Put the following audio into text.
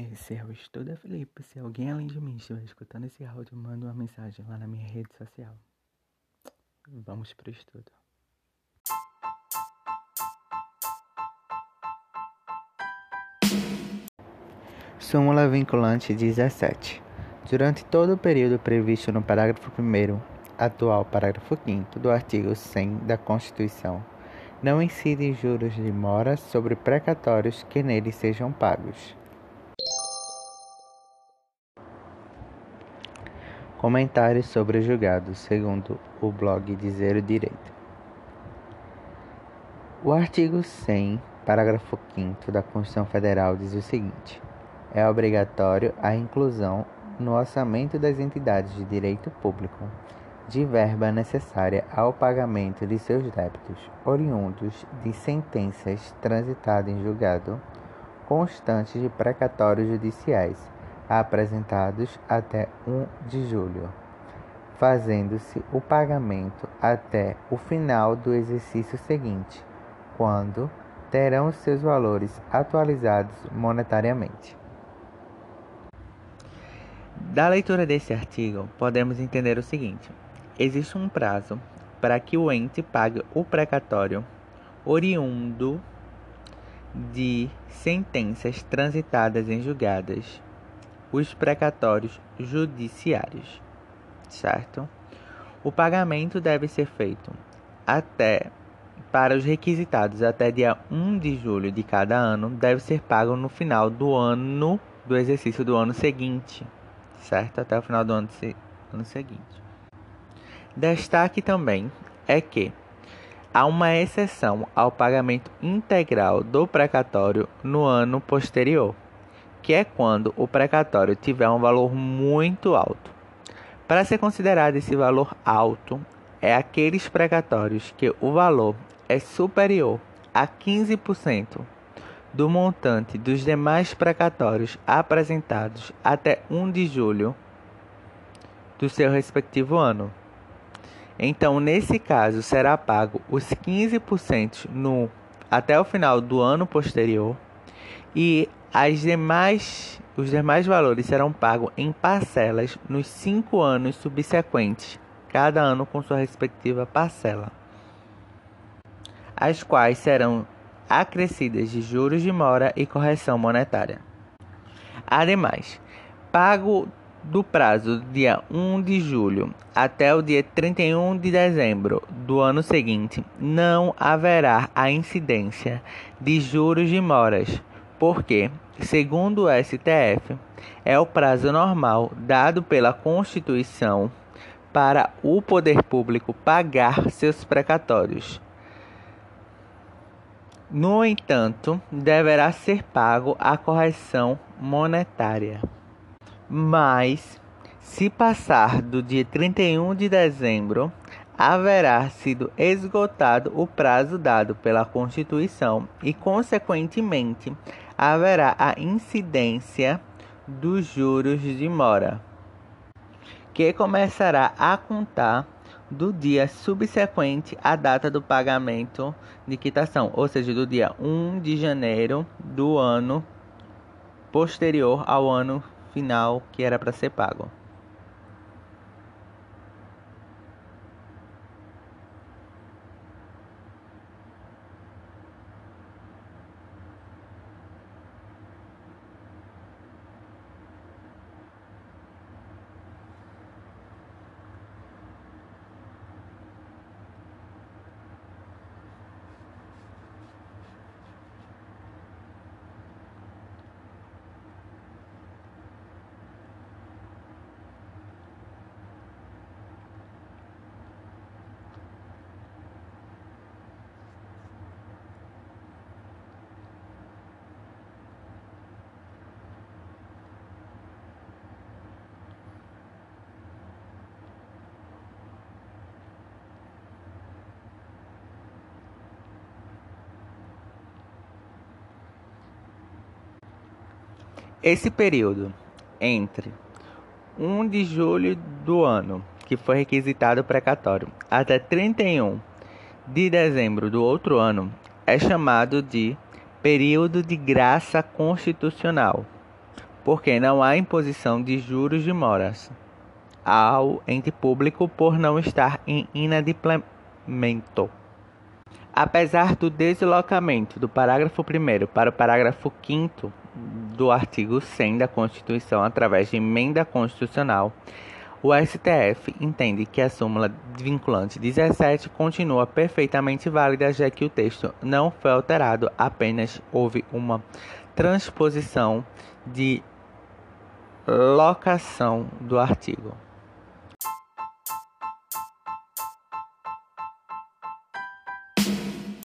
Esse é o Estuda Felipe. Se alguém além de mim estiver escutando esse áudio, manda uma mensagem lá na minha rede social. Vamos pro estudo. Súmula vinculante 17. Durante todo o período previsto no parágrafo 1 atual parágrafo 5 do artigo 100 da Constituição, não incidem juros de mora sobre precatórios que neles sejam pagos. Comentários sobre o julgado, segundo o blog Dizer o Direito. O artigo 100, parágrafo 5 da Constituição Federal diz o seguinte: é obrigatório a inclusão no orçamento das entidades de direito público de verba necessária ao pagamento de seus débitos, oriundos de sentenças transitadas em julgado, constantes de precatórios judiciais, apresentados até 1 de julho, fazendo-se o pagamento até o final do exercício seguinte, quando terão seus valores atualizados monetariamente. Da leitura desse artigo, podemos entender o seguinte: existe um prazo para que o ente pague o precatório oriundo de sentenças transitadas em julgadas, os precatórios judiciários, certo? O pagamento deve ser feito até para os requisitados até dia 1 de julho de cada ano, deve ser pago no final do ano do exercício do ano seguinte, certo? Até o final do ano, ano seguinte. Destaque também é que há uma exceção ao pagamento integral do precatório no ano posterior, que é quando o precatório tiver um valor muito alto. Para ser considerado esse valor alto, é aqueles precatórios que o valor é superior a 15% do montante dos demais precatórios apresentados até 1 de julho do seu respectivo ano. Então, nesse caso, será pago os 15% no até o final do ano posterior e as demais, os demais valores serão pagos em parcelas nos cinco anos subsequentes, cada ano com sua respectiva parcela, as quais serão acrescidas de juros de mora e correção monetária. Ademais, pago do prazo dia 1 de julho até o dia 31 de dezembro do ano seguinte, não haverá a incidência de juros de moras, porque, segundo o STF, é o prazo normal dado pela Constituição para o poder público pagar seus precatórios. No entanto, deverá ser pago a correção monetária. Mas, se passar do dia 31 de dezembro, haverá sido esgotado o prazo dado pela Constituição e, consequentemente, haverá a incidência dos juros de mora, que começará a contar do dia subsequente à data do pagamento de quitação, ou seja, do dia 1 de janeiro do ano posterior ao ano final que era para ser pago. Esse período entre 1 de julho do ano, que foi requisitado o precatório, até 31 de dezembro do outro ano, é chamado de período de graça constitucional. porque não há imposição de juros de moras ao ente público por não estar em inadimplemento. Apesar do deslocamento do parágrafo 1 para o parágrafo 5 do artigo 100 da Constituição através de emenda constitucional, o STF entende que a súmula vinculante 17 continua perfeitamente válida, já que o texto não foi alterado, apenas houve uma transposição de locação do artigo.